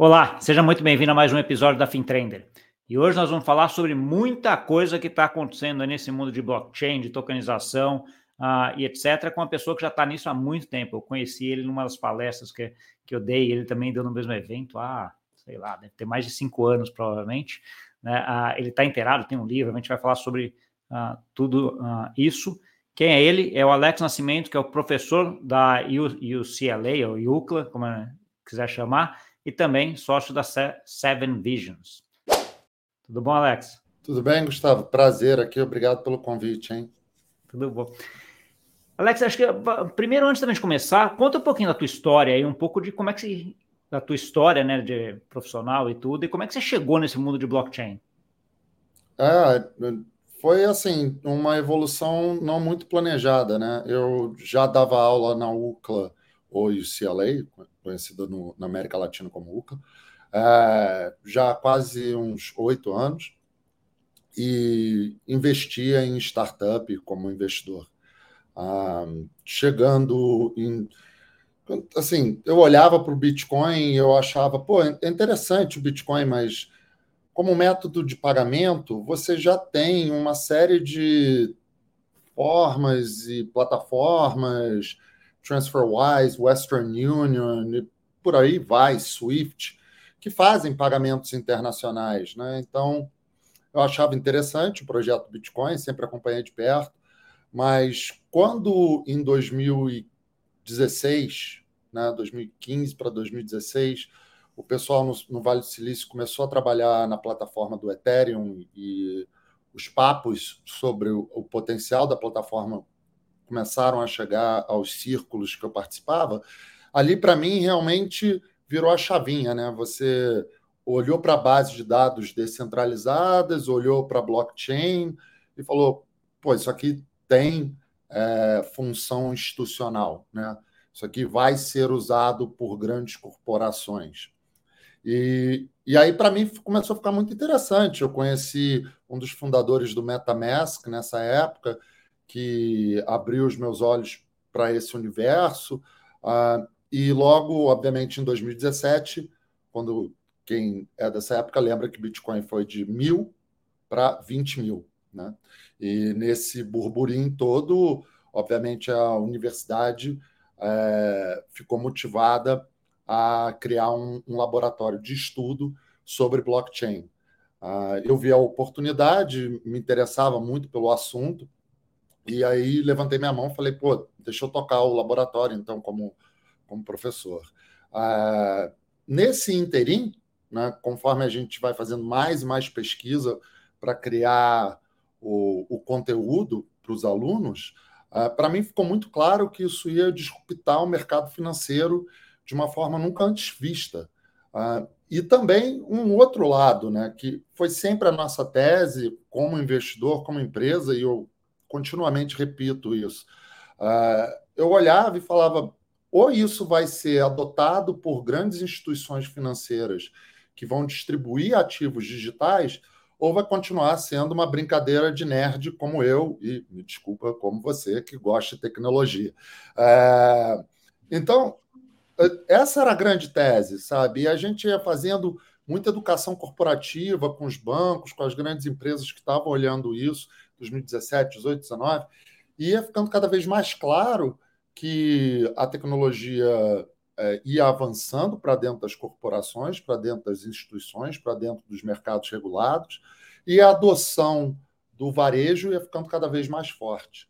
Olá, seja muito bem-vindo a mais um episódio da FinTrender. E hoje nós vamos falar sobre muita coisa que está acontecendo nesse mundo de blockchain, de tokenização uh, e etc., com uma pessoa que já está nisso há muito tempo. Eu conheci ele numa das palestras que, que eu dei, ele também deu no mesmo evento há, sei lá, deve ter mais de cinco anos, provavelmente. Né? Uh, ele está inteirado, tem um livro, a gente vai falar sobre uh, tudo isso. Quem é ele? É o Alex Nascimento, que é o professor da UCLA, ou UCLA, como quiser chamar, e também sócio da Seven Visions. Tudo bom, Alex? Tudo bem, Gustavo? Prazer aqui, obrigado pelo convite, hein? Tudo bom. Alex, acho que primeiro, antes da gente começar, conta um pouquinho da tua história aí, um pouco de como é que você, da tua história, né, de profissional e tudo, e como é que você chegou nesse mundo de blockchain? Ah, foi assim, uma evolução não muito planejada, né? Eu já dava aula na UCLA ou UCLA, conhecida no, na América Latina como UCA, é, já há quase uns oito anos, e investia em startup como investidor. Ah, chegando em. Assim, eu olhava para o Bitcoin e eu achava, pô, é interessante o Bitcoin, mas como método de pagamento, você já tem uma série de formas e plataformas TransferWise, Western Union, e por aí vai, Swift, que fazem pagamentos internacionais. Né? Então, eu achava interessante o projeto Bitcoin, sempre acompanhei de perto, mas quando em 2016, né, 2015 para 2016, o pessoal no, no, Vale do Silício começou a trabalhar na plataforma do Ethereum e os papos sobre o, o potencial da plataforma começaram a chegar aos círculos que eu participava, ali para mim realmente virou a chavinha, né? Você olhou para a base de dados descentralizadas, olhou para a blockchain e falou: pô, isso aqui tem é, função institucional, né? Isso aqui vai ser usado por grandes corporações. E, e aí, para mim, começou a ficar muito interessante. Eu conheci um dos fundadores do MetaMask nessa época, que abriu os meus olhos para esse universo. Uh, e logo, obviamente, em 2017, quando quem é dessa época lembra que Bitcoin foi de mil para 20 mil. Né? E nesse burburinho todo, obviamente, a universidade é, ficou motivada a criar um, um, laboratório de estudo sobre blockchain. Uh, eu vi a oportunidade, me interessava muito pelo assunto, e aí levantei minha mão e falei, pô, deixa eu tocar o laboratório, então, como, como professor. Ah, nesse interim, né, conforme a gente vai fazendo mais e mais pesquisa para criar o, o conteúdo para os alunos, ah, para mim ficou muito claro que isso ia disruptar o mercado financeiro de uma forma nunca antes vista. Ah, e também um outro lado, né, que foi sempre a nossa tese como investidor, como empresa, e eu continuamente repito isso. Uh, eu olhava e falava: ou isso vai ser adotado por grandes instituições financeiras que vão distribuir ativos digitais, ou vai continuar sendo uma brincadeira de nerd como eu, e me desculpa, como você, que gosta de tecnologia. Uh, então, essa era a grande tese, sabe? E a gente ia fazendo muita educação corporativa com os bancos, com as grandes empresas que estavam olhando isso. 2017, 18, 19, e ia ficando cada vez mais claro que a tecnologia é, ia avançando para dentro das corporações, para dentro das instituições, para dentro dos mercados regulados, e a adoção do varejo ia ficando cada vez mais forte.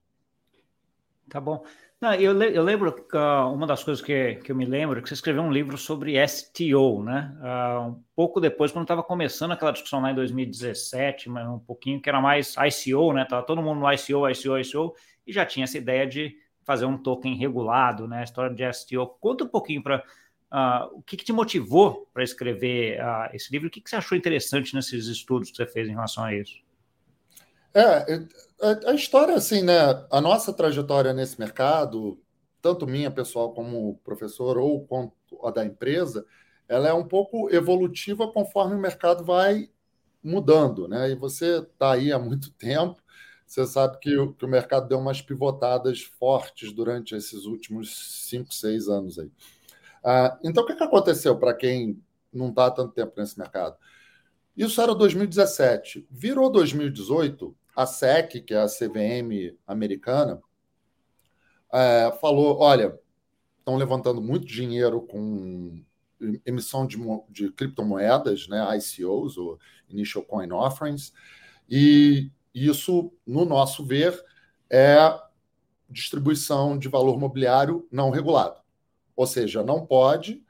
Tá bom. Não, eu, eu, lembro que uh, uma das coisas que, que eu me lembro é que você escreveu um livro sobre STO, né? Uh, um pouco depois, quando estava começando aquela discussão lá em 2017, mas um pouquinho que era mais ICO, né? Tava todo mundo no ICO, ICO, ICO, e já tinha essa ideia de fazer um token regulado, né? A história de STO. Conta um pouquinho para uh, ah, o que, que, te motivou para escrever esse livro, o que, que você achou interessante nesses estudos que você fez em relação a isso? É, a, história, assim, né? A nossa trajetória nesse mercado, tanto minha pessoal como professor ou a da empresa, ela é um pouco evolutiva conforme o mercado vai mudando, né? E você está aí há muito tempo, você sabe que o, que o mercado deu umas pivotadas fortes durante esses últimos cinco, seis anos aí. Ah, então, o que, que aconteceu para quem não está tanto tempo nesse mercado. Isso era 2017. Virou 2018, a SEC, que é a CVM americana, é, falou: olha, estão levantando muito dinheiro com emissão de, de criptomoedas, né, ICOs, ou Initial Coin Offerings, e isso, no nosso ver, é distribuição de valor mobiliário não regulado. Ou seja, não pode.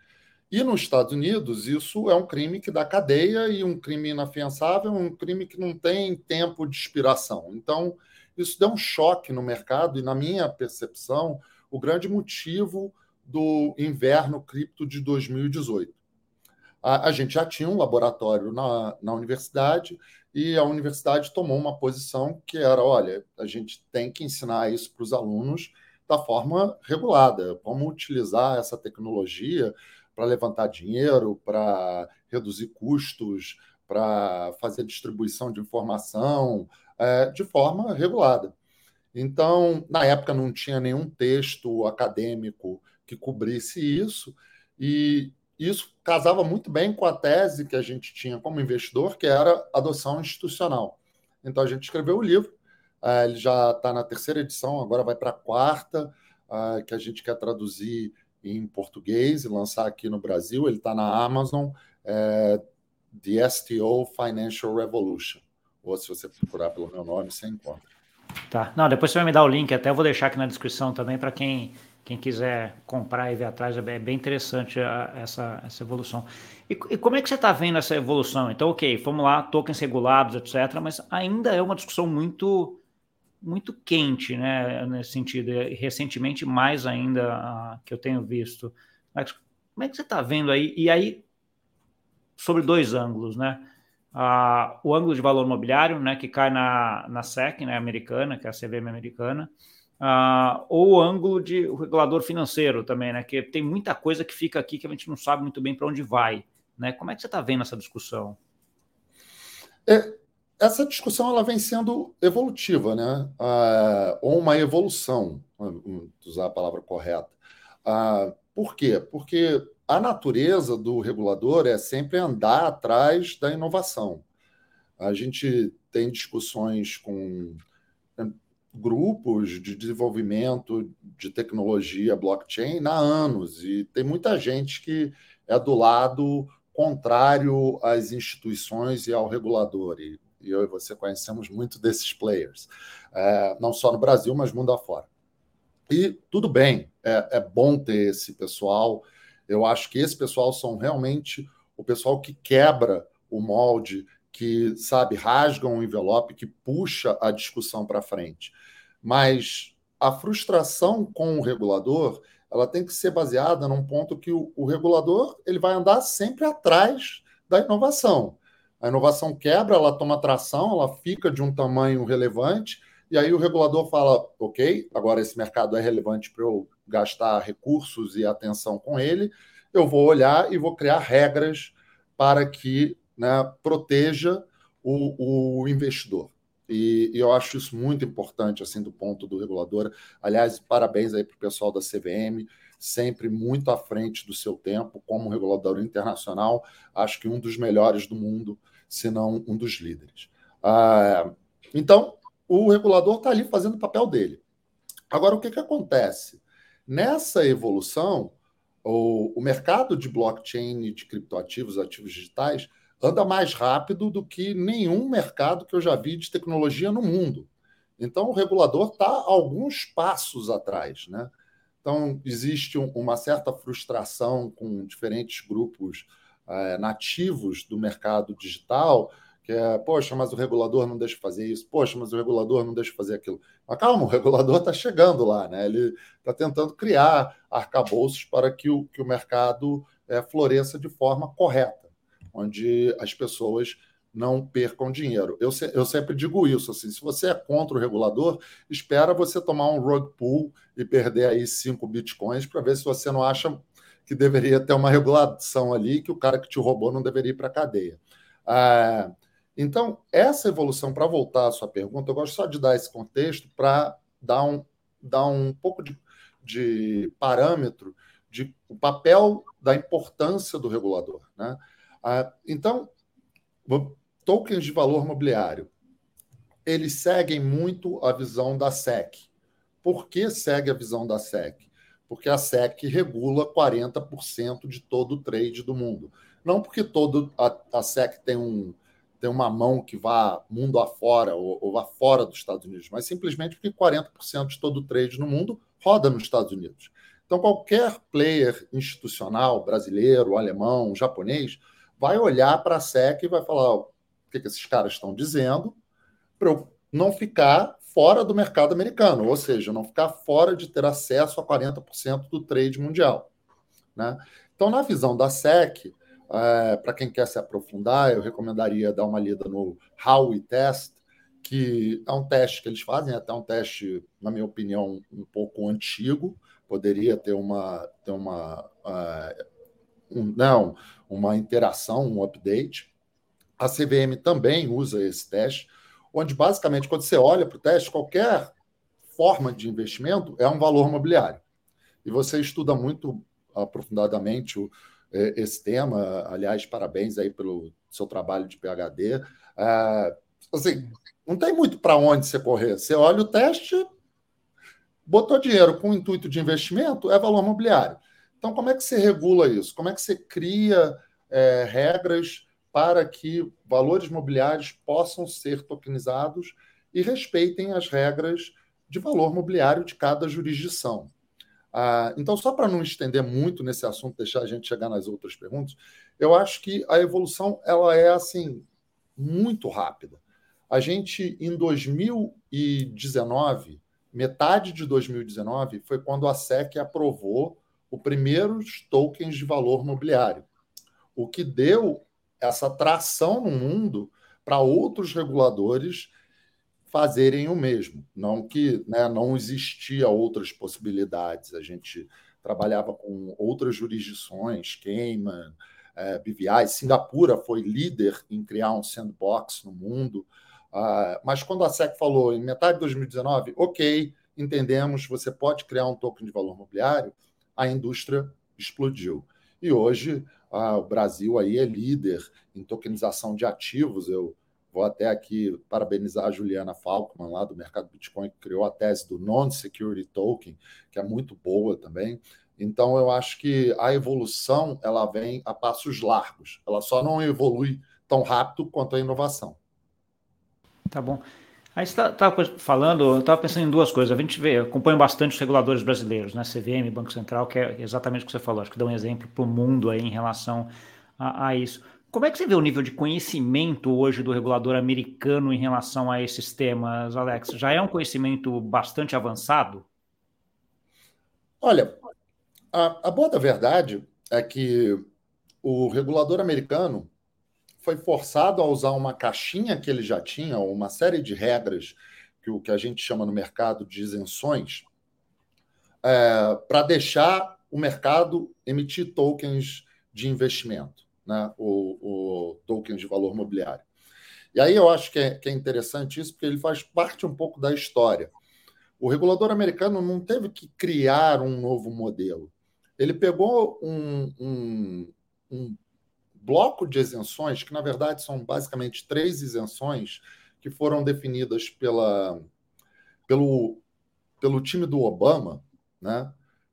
E nos Estados Unidos, isso é um crime que dá cadeia e um crime inafiançável, um crime que não tem tempo de expiração. Então, isso deu um choque no mercado e, na minha percepção, o grande motivo do inverno cripto de 2018. A, a gente já tinha um laboratório na, na universidade e a universidade tomou uma posição que era: olha, a gente tem que ensinar isso para os alunos da forma regulada, como utilizar essa tecnologia para levantar dinheiro, para reduzir custos, para fazer distribuição de informação é, de forma regulada. Então, na época não tinha nenhum texto acadêmico que cobrisse isso, e isso casava muito bem com a tese que a gente tinha como investidor, que era adoção institucional. Então, a gente escreveu o livro, é, ele já está na terceira edição, agora vai para a quarta, é, que a gente quer traduzir em português e lançar aqui no Brasil. Ele está na Amazon, é, The STO Financial Revolution. Ou se você procurar pelo meu nome, você encontra. Tá. Não, depois você vai me dar o link, até eu vou deixar aqui na descrição também para quem quem quiser comprar e ver atrás, é bem interessante a, essa, essa evolução. E, e, como é que você está vendo essa evolução? Então, ok, fomos lá, tokens regulados, etc., mas ainda é uma discussão muito muito quente, né, nesse sentido, recentemente mais ainda que eu tenho visto. Como é que você está vendo aí? E aí, sobre dois ângulos, né? Uh, o ângulo de valor imobiliário, né, que cai na, na SEC, né, americana, que é a CVM americana, Uh, ou o ângulo de o regulador financeiro também, né? Que tem muita coisa que fica aqui que a gente não sabe muito bem para onde vai. Né? Como é que você está vendo essa discussão? É, essa discussão ela vem sendo evolutiva, né? Uh, ou uma evolução, usar a palavra correta. Uh, por quê? Porque a natureza do regulador é sempre andar atrás da inovação. A gente tem discussões com grupos de desenvolvimento de tecnologia blockchain há anos e tem muita gente que é do lado contrário às instituições e ao regulador. E eu e você conhecemos muito desses players, é, não só no Brasil, mas mundo afora. E tudo bem, é, é bom ter esse pessoal. Eu acho que esse pessoal são realmente o pessoal que quebra o molde que, sabe, rasgam o envelope, que puxa a discussão para frente. Mas a frustração com o regulador, ela tem que ser baseada num ponto que o, o regulador ele vai andar sempre atrás da inovação. A inovação quebra, ela toma tração, ela fica de um tamanho relevante, e aí o regulador fala: ok, agora esse mercado é relevante para eu gastar recursos e atenção com ele, eu vou olhar e vou criar regras para que né, proteja o, o investidor. E, e, eu acho isso muito importante, assim, do ponto do regulador. Aliás, parabéns aí para o pessoal da CVM, sempre muito à frente do seu tempo, como regulador internacional, acho que um dos melhores do mundo, se não um dos líderes. Ah, então, o regulador está ali fazendo o papel dele. Agora, o que, que acontece? Nessa evolução, o, o mercado de blockchain de criptoativos, ativos digitais, anda mais rápido do que nenhum mercado que eu já vi de tecnologia no mundo. Então, o regulador está alguns passos atrás. Né? Então, existe um, uma certa frustração com diferentes grupos é, nativos do mercado digital, que é, poxa, mas o regulador não deixa fazer isso, poxa, mas o regulador não deixa fazer aquilo. Mas calma, o regulador está chegando lá, né? ele está tentando criar arcabouços para que o, que o mercado é, floresça de forma correta onde as pessoas não percam dinheiro. Eu, se, eu sempre digo isso, assim, se você é contra o regulador, espera você tomar um rug pull e perder aí cinco bitcoins para ver se você não acha que deveria ter uma regulação ali, que o cara que te roubou não deveria ir para a cadeia. Ah, então, essa evolução, para voltar à sua pergunta, eu gosto só de dar esse contexto para dar um, dar um pouco de, de parâmetro de o papel da importância do regulador. Né? Ah, então, tokens de valor mobiliário, eles seguem muito a visão da SEC. Por que segue a visão da SEC? Porque a SEC regula 40% de todo o trade do mundo. Não porque todo a, a SEC tem, um, tem uma mão que vá mundo afora ou, ou vá fora dos Estados Unidos, mas simplesmente porque 40% de todo o trade no mundo roda nos Estados Unidos. Então, qualquer player institucional, brasileiro, alemão, japonês, vai olhar para a SEC e vai falar o que, que esses caras estão dizendo para eu não ficar fora do mercado americano, ou seja, não ficar fora de ter acesso a 40% do trade mundial. Né? Então, na visão da SEC, é, para quem quer se aprofundar, eu recomendaria dar uma lida no Howey Test, que é um teste que eles fazem, é até um teste, na minha opinião, um pouco antigo, poderia ter uma, ter uma, uh, um, não, uma interação, um update. A CVM também usa esse teste, onde basicamente, quando você olha para o teste, qualquer forma de investimento é um valor mobiliário. E você estuda muito aprofundadamente o, esse tema. Aliás, parabéns aí pelo seu trabalho de PhD. É, assim, não tem muito para onde você correr. Você olha o teste, botou dinheiro com o intuito de investimento, é valor mobiliário. Então, como é que você regula isso? Como é que você cria é, regras para que valores mobiliários possam ser tokenizados e respeitem as regras de valor mobiliário de cada jurisdição? Ah, então, só para não estender muito nesse assunto, deixar a gente chegar nas outras perguntas, eu acho que a evolução ela é assim muito rápida. A gente, em 2019, metade de 2019, foi quando a SEC aprovou os primeiros tokens de valor mobiliário, o que deu essa tração no mundo para outros reguladores fazerem o mesmo. Não que né, não existia outras possibilidades. A gente trabalhava com outras jurisdições, Cayman, é, BVI, Singapura foi líder em criar um sandbox no mundo. Uh, mas quando a SEC falou em metade de 2019, ok, entendemos, você pode criar um token de valor mobiliário, a indústria explodiu. E hoje ah, o Brasil aí é líder em tokenização de ativos. Eu vou até aqui parabenizar a Juliana Falkman, lá do Mercado Bitcoin, que criou a tese do Non-Security Token, que é muito boa também. Então, eu acho que a evolução ela vem a passos largos. Ela só não evolui tão rápido quanto a inovação. Tá bom. Aí você estava tá, falando, eu estava pensando em duas coisas. A gente vê, acompanha bastante os reguladores brasileiros, né? CVM, Banco Central, que é exatamente o que você falou. Acho que dá um exemplo para o mundo aí em relação a, a, isso. Como é que você vê o nível de conhecimento hoje do regulador americano em relação a esses temas, Alex? Já é um conhecimento bastante avançado? Olha, a, a boa da verdade é que o regulador americano foi forçado a usar uma caixinha que ele já tinha, uma série de regras, que o que a gente chama no mercado de isenções, é, para deixar o mercado emitir tokens de investimento, né? o, o tokens de valor mobiliário. E aí eu acho que é, que é interessante isso, porque ele faz parte um pouco da história. O regulador americano não teve que criar um novo modelo. Ele pegou um, um, um bloco de isenções, que na verdade são basicamente três isenções que foram definidas pela, pelo, pelo time do Obama, né,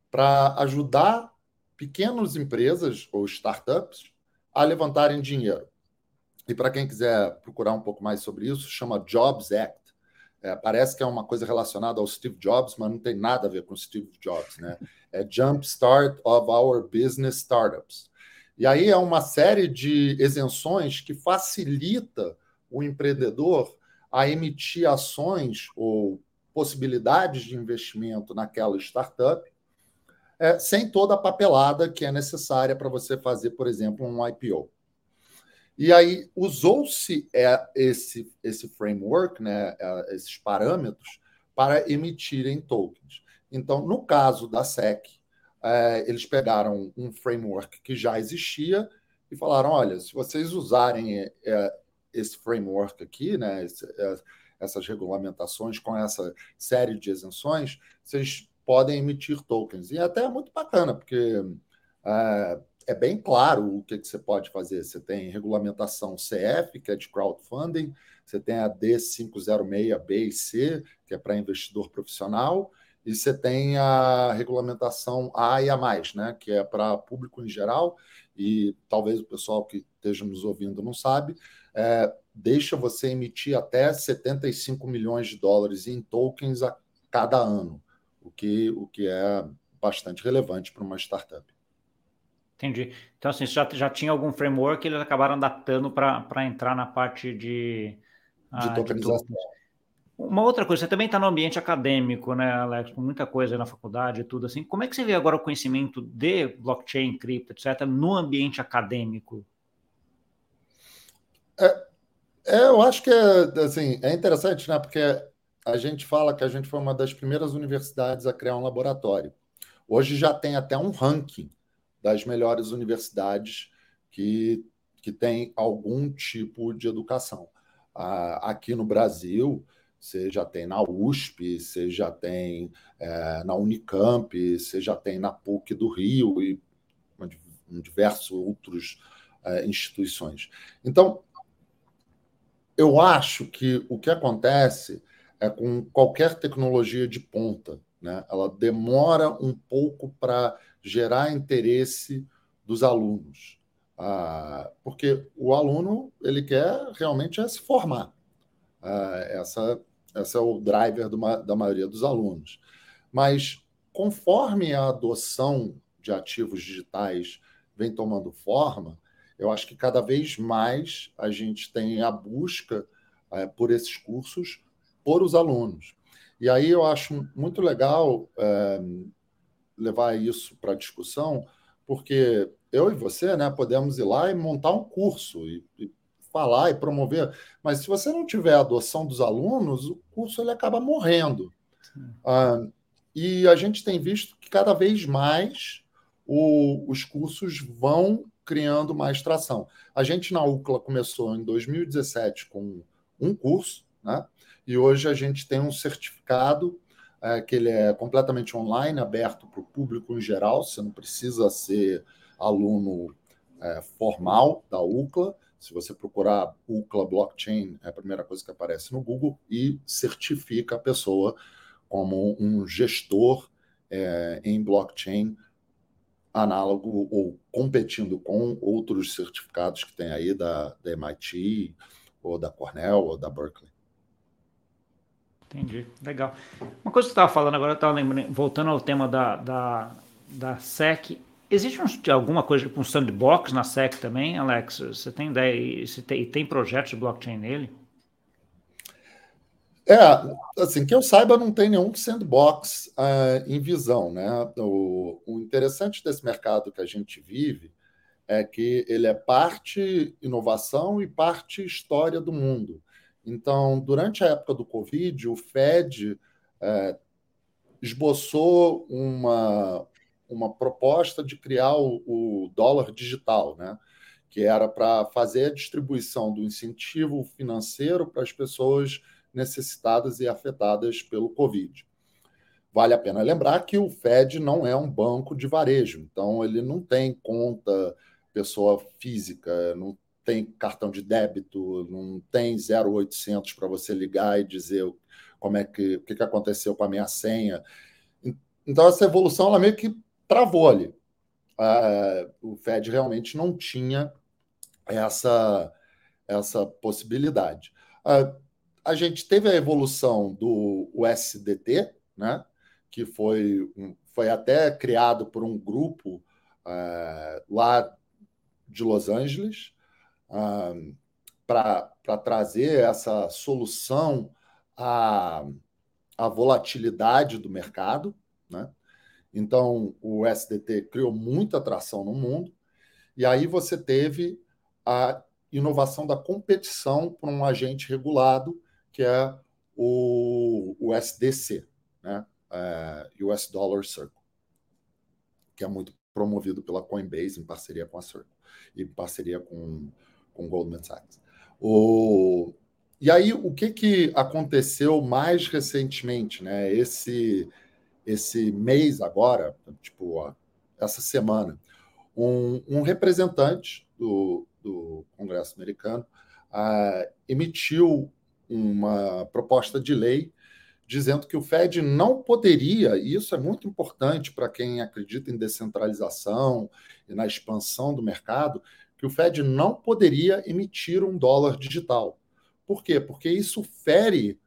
para ajudar pequenas empresas ou startups a levantarem dinheiro. E para quem quiser procurar um pouco mais sobre isso, chama Jobs Act. É, parece que é uma coisa relacionada ao Steve Jobs, mas não tem nada a ver com Steve Jobs, né? É Jumpstart of Our Business Startups. E aí é uma série de isenções que facilita o empreendedor a emitir ações ou possibilidades de investimento naquela startup, é, sem toda a papelada que é necessária para você fazer, por exemplo, um IPO. E aí usou-se é, esse, esse framework, né, é, esses parâmetros, para emitirem tokens. Então, no caso da SEC, é, eles pegaram um framework que já existia e falaram: olha, se vocês usarem é, é esse framework aqui, né, esse, é, essas regulamentações com essa série de isenções, vocês podem emitir tokens. E até é muito bacana, porque é, é bem claro o que, que você pode fazer. Você tem regulamentação CF, que é de crowdfunding, você tem a D506B e C, que é para investidor profissional, e você tem a regulamentação A e a mais, né, que é para público em geral, e talvez o pessoal que esteja nos ouvindo não sabe, é, deixa você emitir até 75 milhões de dólares em tokens a cada ano, o que, o que é bastante relevante para uma startup. Entendi. Então, assim, já, já tinha algum framework, eles acabaram adaptando para entrar na parte de, de ah, tokenização. De uma outra coisa, você também está no ambiente acadêmico, né, Alex, com muita coisa na faculdade e tudo assim. Como é que você vê agora o conhecimento de blockchain, cripto, etc., no ambiente acadêmico? É, é, eu acho que é, assim, é interessante, né? Porque a gente fala que a gente foi uma das primeiras universidades a criar um laboratório. Hoje já tem até um ranking das melhores universidades que, que tem algum tipo de educação. Ah, aqui no Brasil, você já tem na USP, você já tem é, na Unicamp, você já tem na PUC do Rio e em diversos outros é, instituições. Então, eu acho que o que acontece é com qualquer tecnologia de ponta, né? ela demora um pouco para gerar interesse dos alunos. Ah, porque o aluno ele quer realmente é se formar. Ah, essa esse é o driver da maioria dos alunos. Mas conforme a adoção de ativos digitais vem tomando forma, eu acho que cada vez mais a gente tem a busca é, por esses cursos por os alunos. E aí eu acho muito legal é, levar isso para discussão, porque eu e você né, podemos ir lá e montar um curso e, e falar e promover, mas se você não tiver a adoção dos alunos, o curso ele acaba morrendo. Ah, e a gente tem visto que cada vez mais o, os cursos vão criando mais tração. A gente na UCLA começou em 2017 com um curso, né? e hoje a gente tem um certificado é, que ele é completamente online, aberto para o público em geral, você não precisa ser aluno é, formal da UCLA, se você procurar UCLA Blockchain, é a primeira coisa que aparece no Google e certifica a pessoa como um gestor é, em blockchain análogo ou competindo com outros certificados que tem aí da, da MIT, ou da Cornell, ou da Berkeley. Entendi, legal. Uma coisa que você estava falando agora, eu estava lembrando, voltando ao tema da, da, da SEC, Existe um, alguma coisa, tipo um sandbox na SEC também, Alex? Você tem ideia? Você tem, tem projetos de blockchain nele? É, assim, que eu saiba, não tem nenhum sandbox uh, em visão, né? O, o, interessante desse mercado que a gente vive é que ele é parte inovação e parte história do mundo. Então, durante a época do Covid, o Fed uh, esboçou uma, uma proposta de criar o, o dólar digital, né? que era para fazer a distribuição do incentivo financeiro para as pessoas necessitadas e afetadas pelo Covid. Vale a pena lembrar que o Fed não é um banco de varejo, então ele não tem conta pessoa física, não tem cartão de débito, não tem 0800 para você ligar e dizer como é que o que aconteceu com a minha senha. Então essa evolução ela meio que travou ali. Uh, o Fed realmente não tinha essa, essa possibilidade. Uh, a gente teve a evolução do USDT, né, que foi, foi até criado por um grupo uh, lá de Los Angeles para trazer essa solução à, à volatilidade do mercado. Né? Então, o SDT criou muita atração no mundo, e aí você teve a inovação da competição por um agente regulado, que é o, o SDC, né? É, US Dollar Circle, que é muito promovido pela Coinbase em parceria com a Circle e em parceria com, com Goldman Sachs. O, e aí, o que, que aconteceu mais recentemente? Né? Esse esse mês agora, tipo, ó, essa semana, um, um representante do, do Congresso americano uh, emitiu uma proposta de lei dizendo que o Fed não poderia, e isso é muito importante para quem acredita em descentralização e na expansão do mercado, que o Fed não poderia emitir um dólar digital. Por quê? Porque isso fere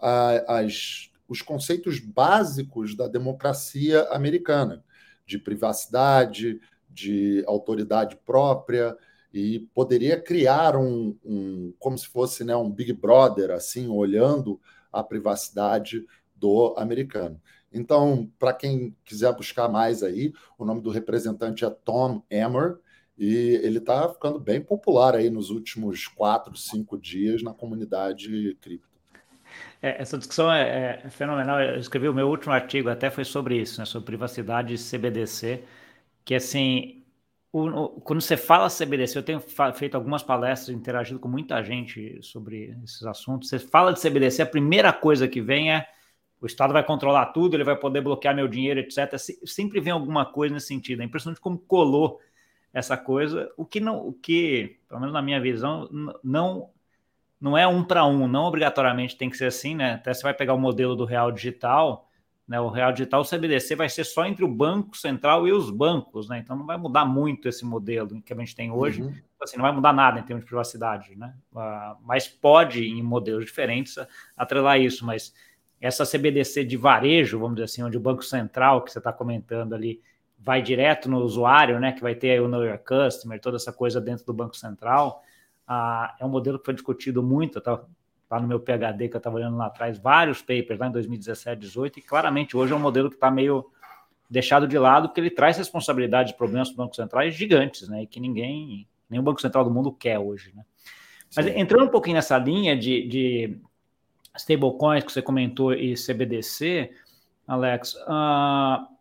a, as, os conceitos básicos da democracia americana, de privacidade, de autoridade própria, e poderia criar um, um como se fosse né, um Big Brother, assim, olhando a privacidade do americano. Então, para quem quiser buscar mais aí, o nome do representante é Tom Emmer, e ele está ficando bem popular aí nos últimos quatro, cinco dias na comunidade cripto. É, essa discussão é, é, fenomenal. Eu escrevi o meu último artigo, até foi sobre isso, né, sobre privacidade e CBDC, que assim, o, o, quando você fala CBDC, eu tenho feito algumas palestras, interagido com muita gente sobre esses assuntos. Você fala de CBDC, a primeira coisa que vem é o Estado vai controlar tudo, ele vai poder bloquear meu dinheiro, etc. Sempre vem alguma coisa nesse sentido. É impressionante como colou essa coisa, o que não, o que, pelo menos na minha visão, não não é um para um, não obrigatoriamente tem que ser assim, né? Até você vai pegar o modelo do real digital, né? O real digital, o CBDC vai ser só entre o banco central e os bancos, né? Então não vai mudar muito esse modelo que a gente tem hoje. Uhum. Assim, não vai mudar nada em termos de privacidade, né? Uh, mas pode, em modelos diferentes, atrelar isso. Mas essa CBDC de varejo, vamos dizer assim, onde o Banco Central, que você está comentando ali, vai direto no usuário, né? Que vai ter o Know Your Customer, toda essa coisa dentro do Banco Central. Uh, é um modelo que foi discutido muito, tá, tá no meu PhD que eu estava olhando lá atrás, vários papers lá em 2017, 2018, e claramente hoje é um modelo que está meio deixado de lado, porque ele traz responsabilidades e problemas para bancos centrais gigantes, né? E que ninguém, nenhum Banco Central do mundo quer hoje, né? Mas entrando um pouquinho nessa linha de, de stablecoins que você comentou e CBDC, Alex, uh,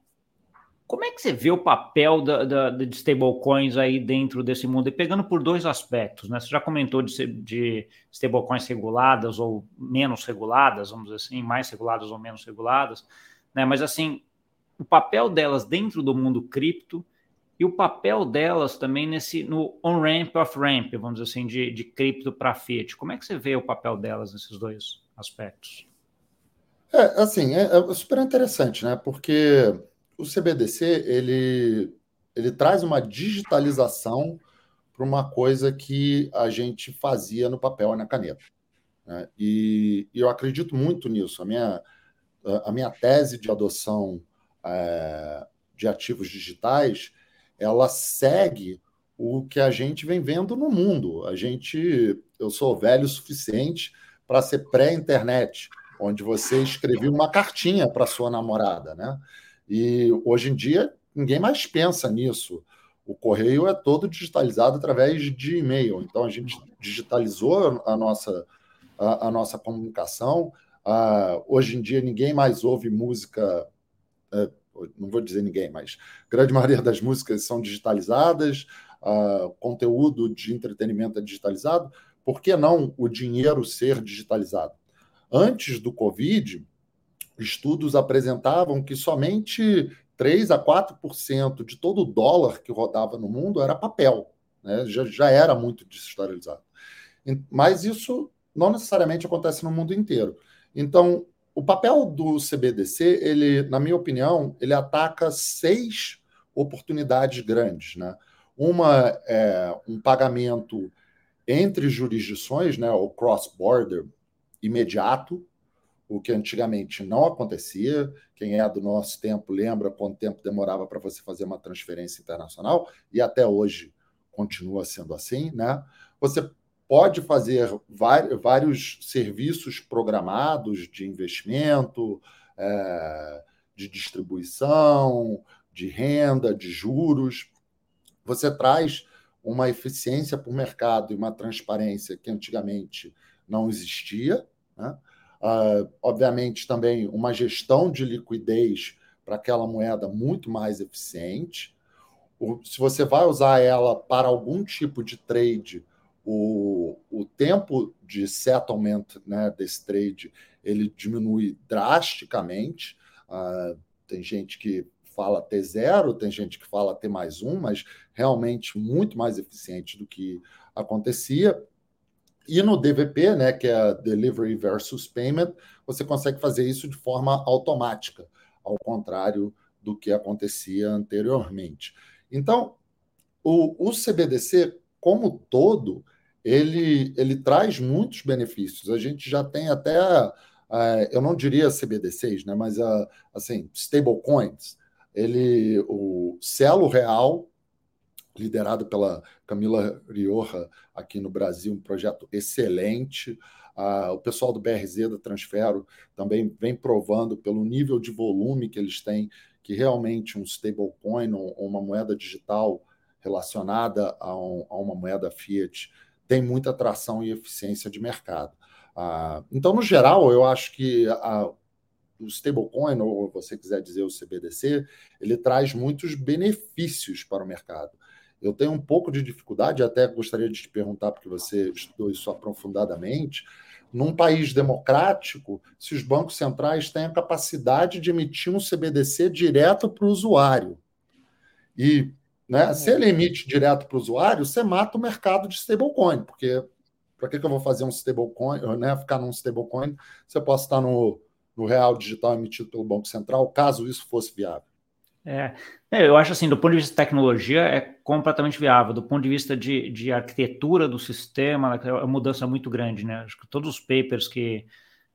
como é que você vê o papel da, da, de stablecoins aí dentro desse mundo? E pegando por dois aspectos, né? Você já comentou de, de stablecoins reguladas ou menos reguladas, vamos dizer assim, mais reguladas ou menos reguladas, né? Mas assim, o papel delas dentro do mundo cripto e o papel delas também nesse no on-ramp, off-ramp, vamos dizer assim, de, de cripto para fiat. Como é que você vê o papel delas nesses dois aspectos? É, assim, é, é super interessante, né? Porque o CBDC ele, ele traz uma digitalização para uma coisa que a gente fazia no papel e na caneta. Né? E, e, eu acredito muito nisso. A minha, a minha tese de adoção é, de ativos digitais ela segue o que a gente vem vendo no mundo. A gente, eu sou velho o suficiente para ser pré-internet, onde você escrevia uma cartinha para sua namorada, né? E hoje em dia ninguém mais pensa nisso. O correio é todo digitalizado através de e-mail. Então a gente digitalizou a nossa, a, a nossa comunicação. Uh, hoje em dia ninguém mais ouve música. Uh, não vou dizer ninguém, mas grande maioria das músicas são digitalizadas, uh, conteúdo de entretenimento é digitalizado. Por que não o dinheiro ser digitalizado? Antes do Covid, estudos apresentavam que somente 3 a 4% de todo o dólar que rodava no mundo era papel, né? já, já era muito digitalizado. Mas isso não necessariamente acontece no mundo inteiro. Então, o papel do CBDC, ele, na minha opinião, ele ataca seis oportunidades grandes. Né? Uma é um pagamento entre jurisdições, né, o cross-border imediato, o que antigamente não acontecia. Quem é do nosso tempo lembra quanto tempo demorava para você fazer uma transferência internacional, e até hoje continua sendo assim, né? Você pode fazer vários serviços programados de investimento, é, de distribuição, de renda, de juros. Você traz uma eficiência para o mercado e uma transparência que antigamente não existia. Né? Uh, obviamente, também uma gestão de liquidez para aquela moeda muito mais eficiente. O, se você vai usar ela para algum tipo de trade, o, o tempo de settlement né, desse trade ele diminui drasticamente. Uh, tem gente que fala T0, tem gente que fala T mais um, mas realmente muito mais eficiente do que acontecia. E no DVP, né, que é Delivery versus Payment, você consegue fazer isso de forma automática, ao contrário do que acontecia anteriormente. Então, o, o CBDC, como todo, ele, ele traz muitos benefícios. A gente já tem até, uh, eu não diria CBDCs, né, mas uh, assim, stablecoins. Ele, o Celo Real, liderado pela Camila Rioja aqui no Brasil, um projeto excelente. Uh, o pessoal do BRZ da Transfero também vem provando pelo nível de volume que eles têm que realmente um stablecoin ou uma moeda digital relacionada a, um, a, uma moeda fiat tem muita atração e eficiência de mercado. Uh, então, no geral, eu acho que a, o stablecoin, ou você quiser dizer o CBDC, ele traz muitos benefícios para o mercado. Eu tenho um pouco de dificuldade, até gostaria de te perguntar, porque você estudou isso aprofundadamente. Num país democrático, se os bancos centrais têm a capacidade de emitir um CBDC direto para o usuário. E né, se ele emite direto para o usuário, você mata o mercado de stablecoin, porque para que, que eu vou fazer um stablecoin, né, ficar num stablecoin, se eu posso estar no, no real digital emitido pelo Banco Central, caso isso fosse viável? É, é, eu acho assim, do ponto de vista de tecnologia, é completamente viável. Do ponto de vista de, de arquitetura do sistema, é uma mudança muito grande, né? Acho que todos os papers que,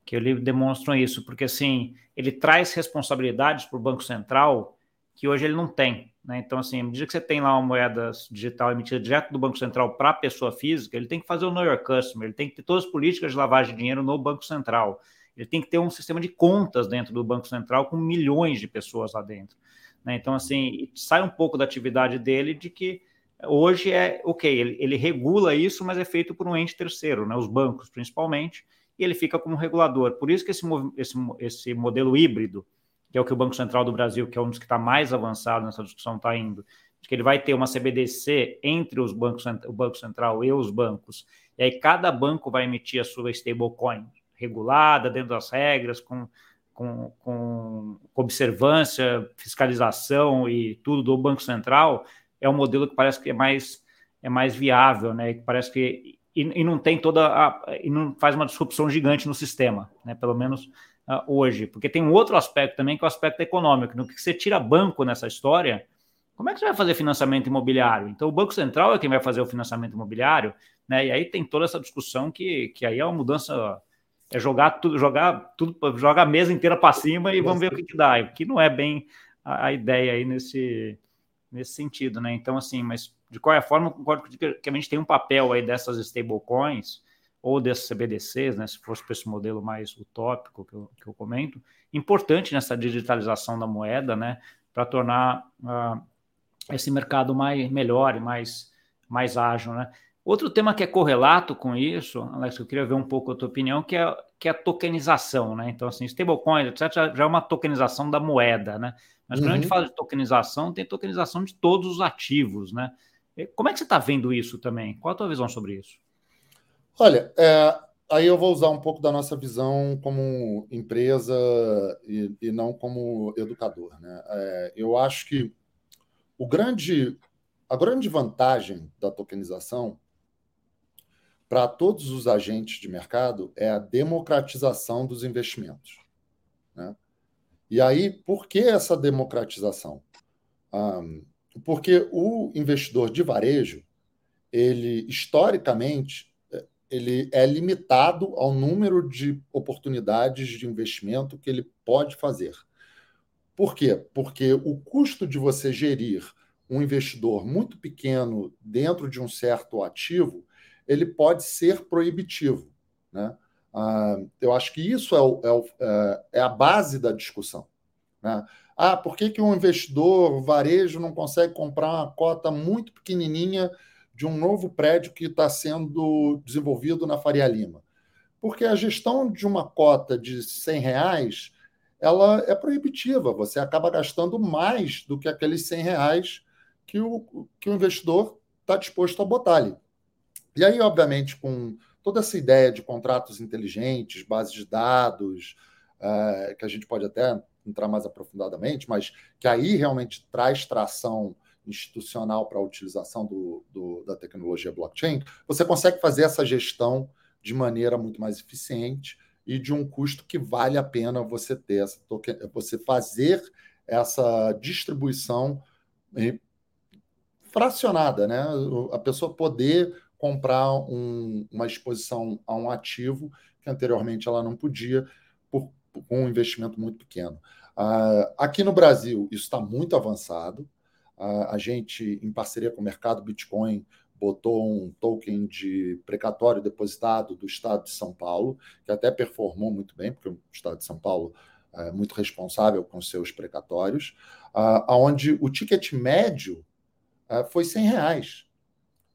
que eu li demonstram isso, porque assim, ele traz responsabilidades para o Banco Central que hoje ele não tem. Né? Então, assim, à medida que você tem lá uma moeda digital emitida direto do Banco Central para a pessoa física, ele tem que fazer o Know Your Customer, ele tem que ter todas as políticas de lavagem de dinheiro no Banco Central. Ele tem que ter um sistema de contas dentro do Banco Central com milhões de pessoas lá dentro. Né? Então, assim, sai um pouco da atividade dele de que hoje é ok, ele, ele, regula isso, mas é feito por um ente terceiro, né? os bancos principalmente, e ele fica como regulador. Por isso que esse, esse, esse modelo híbrido, que é o que o Banco Central do Brasil, que é um dos que está mais avançado nessa discussão, está indo, de que ele vai ter uma CBDC entre os bancos, o Banco Central e os bancos, e aí cada banco vai emitir a sua stablecoin regulada, dentro das regras, com com, com observância, fiscalização e tudo do Banco Central, é um modelo que parece que é mais, é mais viável, né? Que parece que e, e não tem toda a, e não faz uma disrupção gigante no sistema, né? Pelo menos uh, hoje, porque tem um outro aspecto também que é o aspecto econômico. No que você tira banco nessa história, como é que você vai fazer financiamento imobiliário? Então o Banco Central é quem vai fazer o financiamento imobiliário, né? E aí tem toda essa discussão que, que aí é uma mudança é jogar tudo, jogar tudo, jogar a mesa inteira para cima e vamos ver o que, que dá. Que não é bem a, a, ideia aí nesse, nesse sentido, né? Então, assim, mas de qualquer forma, concordo que a gente tem um papel aí dessas stablecoins ou desses CBDCs, né? Se fosse para esse modelo mais utópico que eu, que eu comento, importante nessa digitalização da moeda, né? Para tornar uh, esse mercado mais melhor e mais, mais ágil, né? Outro tema que é correlato com isso, Alex, eu queria ver um pouco a tua opinião, que é, que é a tokenização, né? Então, assim, stablecoins, etc., já é uma tokenização da moeda, né? Mas quando a gente uhum. fala de tokenização, tem tokenização de todos os ativos, né? Como é que você está vendo isso também? Qual a tua visão sobre isso? Olha, é, aí eu vou usar um pouco da nossa visão como empresa e, e não como educador, né? É, eu acho que o grande, a grande vantagem da tokenização para todos os agentes de mercado é a democratização dos investimentos. Né? E aí, por que essa democratização? Um, porque o investidor de varejo, ele historicamente, ele é limitado ao número de oportunidades de investimento que ele pode fazer. Por quê? Porque o custo de você gerir um investidor muito pequeno dentro de um certo ativo ele pode ser proibitivo. Né? Ah, eu acho que isso é, o, é, o, é, é a base da discussão. Né? Ah, por que, que um investidor varejo não consegue comprar uma cota muito pequenininha de um novo prédio que está sendo desenvolvido na Faria Lima? Porque a gestão de uma cota de 100 reais ela é proibitiva. Você acaba gastando mais do que aqueles 100 reais que o, que o investidor está disposto a botar ali. E aí, obviamente, com toda essa ideia de contratos inteligentes, bases de dados, uh, que a gente pode até entrar mais aprofundadamente, mas que aí realmente traz tração institucional para a utilização do, do, da tecnologia blockchain, você consegue fazer essa gestão de maneira muito mais eficiente e de um custo que vale a pena você ter essa token, você fazer essa distribuição fracionada, né? A pessoa poder comprar um, uma exposição a um ativo que anteriormente ela não podia por, por um investimento muito pequeno. Uh, aqui no Brasil, isso está muito avançado. Uh, a gente, em parceria com o mercado Bitcoin, botou um token de precatório depositado do Estado de São Paulo, que até performou muito bem, porque o Estado de São Paulo é muito responsável com seus precatórios, uh, onde o ticket médio uh, foi 100 reais.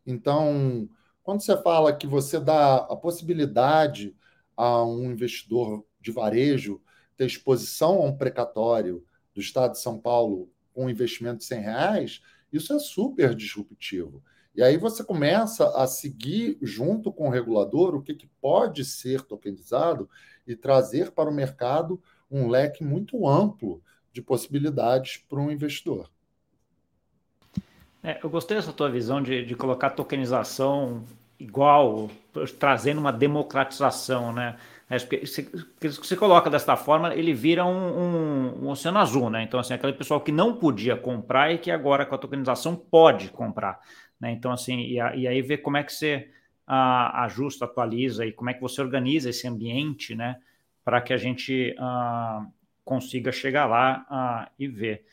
Então, quando você fala que você dá a possibilidade a um investidor de varejo ter exposição a um precatório do Estado de São Paulo com um investimento de 100 reais, isso é super disruptivo. E aí você começa a seguir junto com o regulador o que, que pode ser tokenizado e trazer para o mercado um leque muito amplo de possibilidades para um investidor. É, eu gostei dessa tua visão de, de colocar tokenização igual, trazendo uma democratização, né? É, se, se coloca desta forma, ele vira um, um, um, oceano azul, né? Então, assim, aquele pessoal que não podia comprar e que agora com a tokenização pode comprar, né? Então, assim, e, e aí ver como é que você uh, ajusta, atualiza e como é que você organiza esse ambiente, né? Para que a gente uh, consiga chegar lá uh, e ver.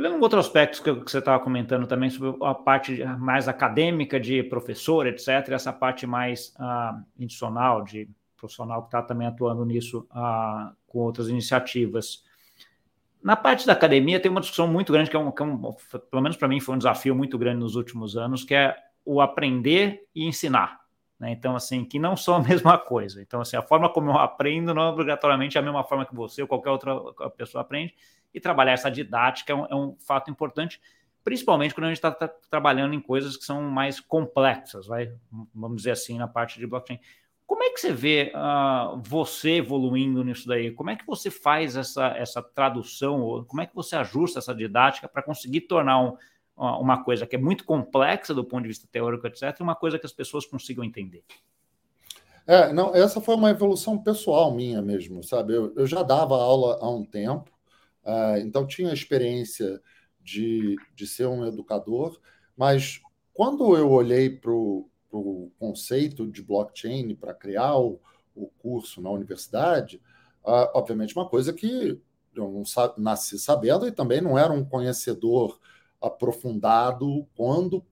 Olhando um outro aspecto que, você estava comentando também sobre a parte mais acadêmica de professor, etc., essa parte mais uh, institucional, de profissional que está também atuando nisso uh, com outras iniciativas. Na parte da academia tem uma discussão muito grande, que é um, que é um pelo menos para mim foi um desafio muito grande nos últimos anos, que é o aprender e ensinar. Né? Então, assim, que não são a mesma coisa. Então, assim, a forma como eu aprendo não é obrigatoriamente a mesma forma que você ou qualquer outra pessoa aprende e trabalhar essa didática é um, é um fato importante, principalmente quando a gente está tá trabalhando em coisas que são mais complexas, vai, vamos dizer assim, na parte de blockchain. Como é que você vê uh, você evoluindo nisso daí? Como é que você faz essa, essa tradução? Ou como é que você ajusta essa didática para conseguir tornar um, uma coisa que é muito complexa do ponto de vista teórico, etc., uma coisa que as pessoas consigam entender? É, não, essa foi uma evolução pessoal minha mesmo, sabe? Eu, eu já dava aula há um tempo, uh, então tinha a experiência de, de ser um educador, mas quando eu olhei para o conceito de blockchain para criar o, o, curso na universidade, uh, obviamente uma coisa que eu não nasci sabendo e também não era um conhecedor aprofundado quando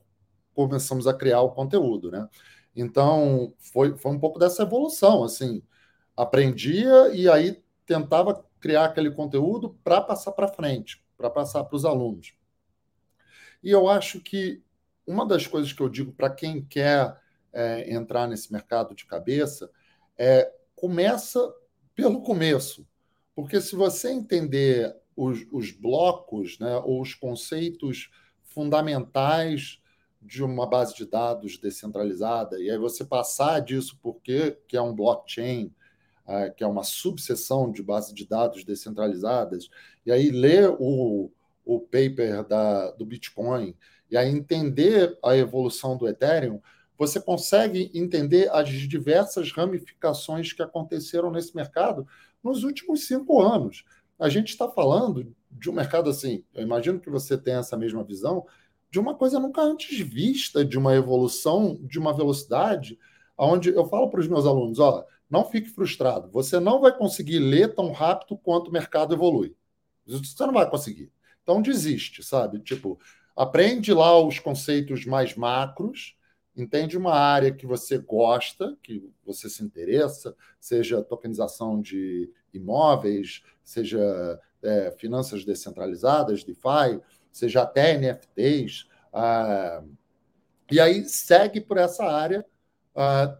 começamos a criar o conteúdo, né? Então, foi, foi um pouco dessa evolução, assim, aprendia e aí tentava criar aquele conteúdo para passar para frente, para passar para os alunos. E eu acho que uma das coisas que eu digo para quem quer é, entrar nesse mercado de cabeça é começa pelo começo, porque se você entender os, os blocos, né, ou os conceitos fundamentais de uma base de dados descentralizada, e aí você passar disso porque que é um blockchain, que é uma subseção de base de dados descentralizadas, e aí ler o, o paper da, do Bitcoin, e aí entender a evolução do Ethereum, você consegue entender as diversas ramificações que aconteceram nesse mercado nos últimos cinco anos. A gente está falando de um mercado assim, eu imagino que você tenha essa mesma visão, de uma coisa nunca antes vista, de uma evolução, de uma velocidade, onde eu falo para os meus alunos, ó, não fique frustrado, você não vai conseguir ler tão rápido quanto o mercado evolui. Você não vai conseguir. Então desiste, sabe? Tipo, aprende lá os conceitos mais macros, entende uma área que você gosta, que você se interessa, seja tokenização de imóveis, seja é, finanças descentralizadas, DeFi, seja até NFTs. Ah, e aí segue por essa área, ah,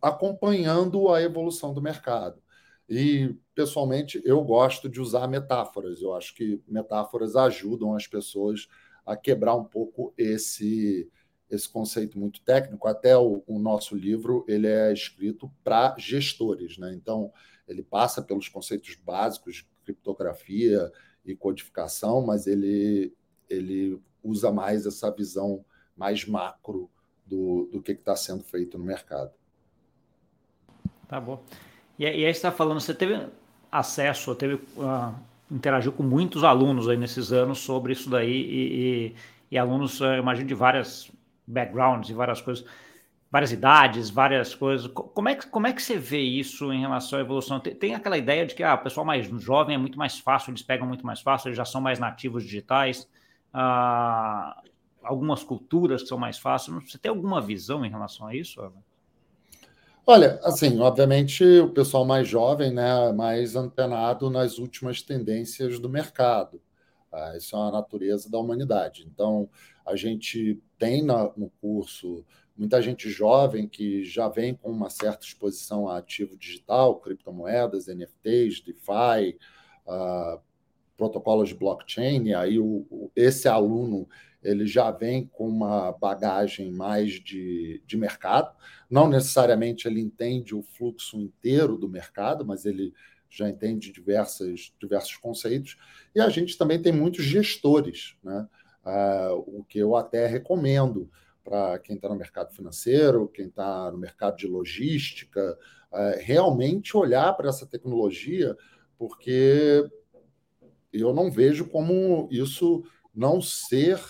acompanhando a evolução do mercado. E, pessoalmente, eu gosto de usar metáforas. Eu acho que metáforas ajudam as pessoas a quebrar um pouco esse esse conceito muito técnico. Até o, o nosso livro ele é escrito para gestores, né? Então ele passa pelos conceitos básicos criptografia e codificação, mas ele, ele usa mais essa visão mais macro do, do que está sendo feito no mercado. Tá bom. E, aí você está falando, você teve acesso, teve uh, interagiu com muitos alunos aí nesses anos sobre isso daí e, e, e alunos, eu imagino, de várias backgrounds e várias coisas, várias idades, várias coisas. Como é que, como é que você vê isso em relação à evolução? Tem, tem aquela ideia de que ah, o pessoal mais jovem é muito mais fácil, eles pegam muito mais fácil, eles já são mais nativos digitais. Ah, algumas culturas que são mais fáceis. Você tem alguma visão em relação a isso? Olha, assim, obviamente o pessoal mais jovem, né, mais antenado nas últimas tendências do mercado. Ah, isso é a natureza da humanidade. Então, a gente tem na, no curso muita gente jovem que já vem com uma certa exposição a ativo digital, criptomoedas, NFTs, DeFi, uh, protocolos de blockchain. E aí, o, o, esse aluno ele já vem com uma bagagem mais de, de mercado. Não necessariamente ele entende o fluxo inteiro do mercado, mas ele já entende diversas, diversos conceitos. E a gente também tem muitos gestores, né? Uh, o que eu até recomendo para quem está no mercado financeiro, quem está no mercado de logística, uh, realmente olhar para essa tecnologia, porque eu não vejo como isso não ser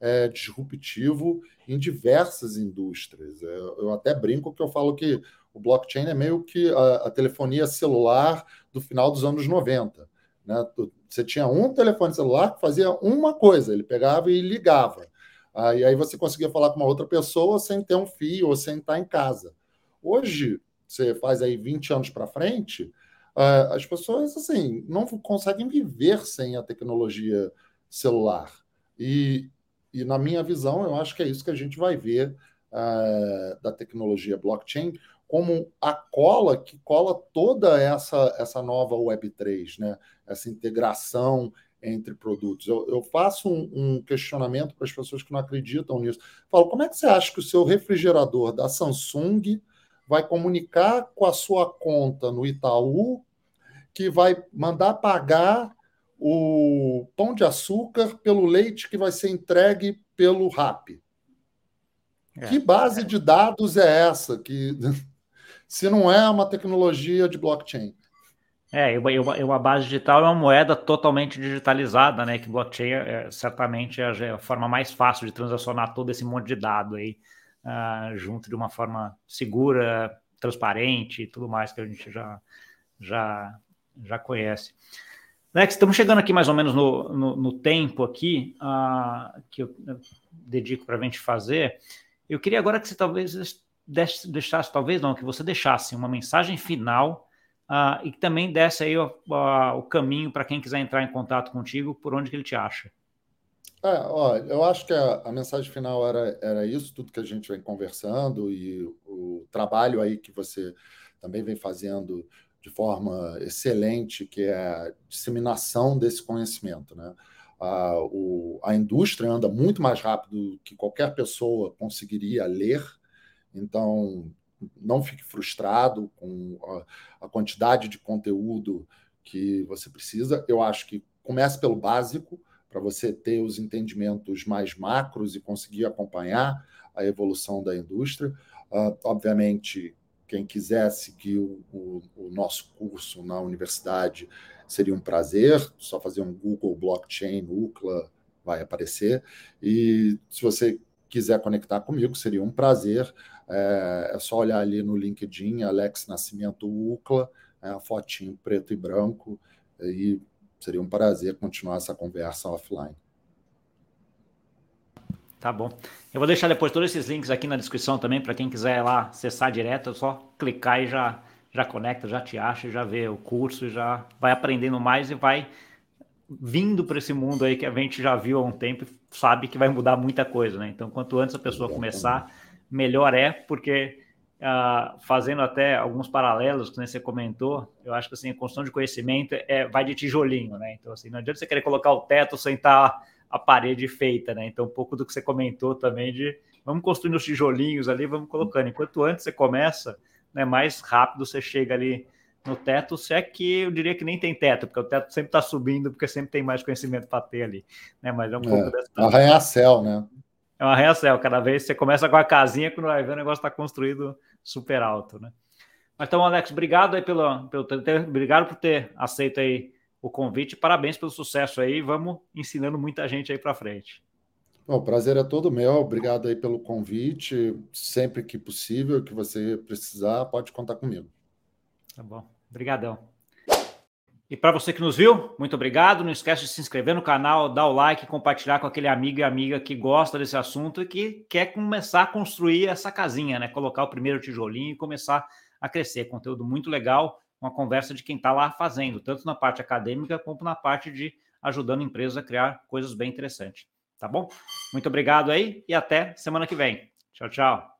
é, disruptivo em diversas indústrias. Eu, eu, até brinco que eu falo que o blockchain é meio que a, a telefonia celular do final dos anos 90. Né? Você tinha um telefone celular que fazia uma coisa, ele pegava e ligava. Aí você conseguia falar com uma outra pessoa sem ter um fio ou sem estar em casa. Hoje, você faz aí 20 anos para frente, as pessoas assim não conseguem viver sem a tecnologia celular. E, e na minha visão, eu acho que é isso que a gente vai ver uh, da tecnologia blockchain como a cola que cola toda essa, essa nova Web3, né? essa integração entre produtos. Eu, eu faço um, um questionamento para as pessoas que não acreditam nisso. Falo, como é que você acha que o seu refrigerador da Samsung vai comunicar com a sua conta no Itaú, que vai mandar pagar o pão de açúcar pelo leite que vai ser entregue pelo RAP. É. Que base de dados é essa? Que se não é uma tecnologia de blockchain? É, uma base digital é uma moeda totalmente digitalizada, né? Que blockchain é, certamente é a forma mais fácil de transacionar todo esse monte de dado aí uh, junto de uma forma segura, transparente e tudo mais que a gente já, já, já conhece. Lex, estamos chegando aqui mais ou menos no, no, no tempo aqui uh, que eu dedico para a gente fazer. Eu queria agora que você talvez deixasse, talvez não, que você deixasse uma mensagem final uh, e que também desse aí o, o caminho para quem quiser entrar em contato contigo, por onde que ele te acha. É, ó, eu acho que a, a, mensagem final era, era isso, tudo que a gente vem conversando e o trabalho aí que você também vem fazendo de forma excelente, que é a disseminação desse conhecimento. Né? A, o, a indústria anda muito mais rápido que qualquer pessoa conseguiria ler, então não fique frustrado com a, a quantidade de conteúdo que você precisa. Eu acho que comece pelo básico, para você ter os entendimentos mais macros e conseguir acompanhar a evolução da indústria. Uh, obviamente, quem quiser seguir o, o, o, nosso curso na universidade, seria um prazer. Só fazer um Google Blockchain, UCLA, vai aparecer. E se você quiser conectar comigo, seria um prazer. É, é só olhar ali no LinkedIn, Alex Nascimento UCLA, é, a fotinho preto e branco, e seria um prazer continuar essa conversa offline. Tá bom. Eu vou deixar depois todos esses links aqui na descrição também para quem quiser lá acessar direto, é só clicar e já já conecta, já te acha, já vê o curso, já vai aprendendo mais e vai vindo para esse mundo aí que a gente já viu há um tempo e sabe que vai mudar muita coisa, né? Então, quanto antes a pessoa começar, melhor é, porque uh, fazendo até alguns paralelos, que você comentou, eu acho que assim, a construção de conhecimento é, vai de tijolinho, né? Então, assim, não adianta você querer colocar o teto tá a parede feita, né? Então, um pouco do que você comentou também de vamos construindo os tijolinhos ali, vamos colocando. Enquanto antes você começa, né, mais rápido você chega ali no teto, se é que eu diria que nem tem teto, porque o teto sempre está subindo, porque sempre tem mais conhecimento para ter ali. Né? Mas é um é, pouco dessa. Arranha-céu, né? É um arranha-céu. Cada vez você começa com a casinha, quando vai ver o negócio está construído super alto, né? Mas então, Alex, obrigado aí pelo, pelo ter, obrigado por ter aceito aí o convite. Parabéns pelo sucesso aí. Vamos ensinando muita gente aí para frente. Bom, o prazer é todo meu. Obrigado aí pelo convite. Sempre que possível, que você precisar, pode contar comigo. Tá bom. Obrigadão. E para você que nos viu, muito obrigado. Não esquece de se inscrever no canal, dar o like, compartilhar com aquele amigo e amiga que gosta desse assunto e que quer começar a construir essa casinha, né? Colocar o primeiro tijolinho e começar a crescer. Conteúdo muito legal, uma conversa de quem está lá fazendo, tanto na parte acadêmica como na parte de ajudando empresas a criar coisas bem interessantes. Tá bom? Muito obrigado aí e até semana que vem. Tchau, tchau.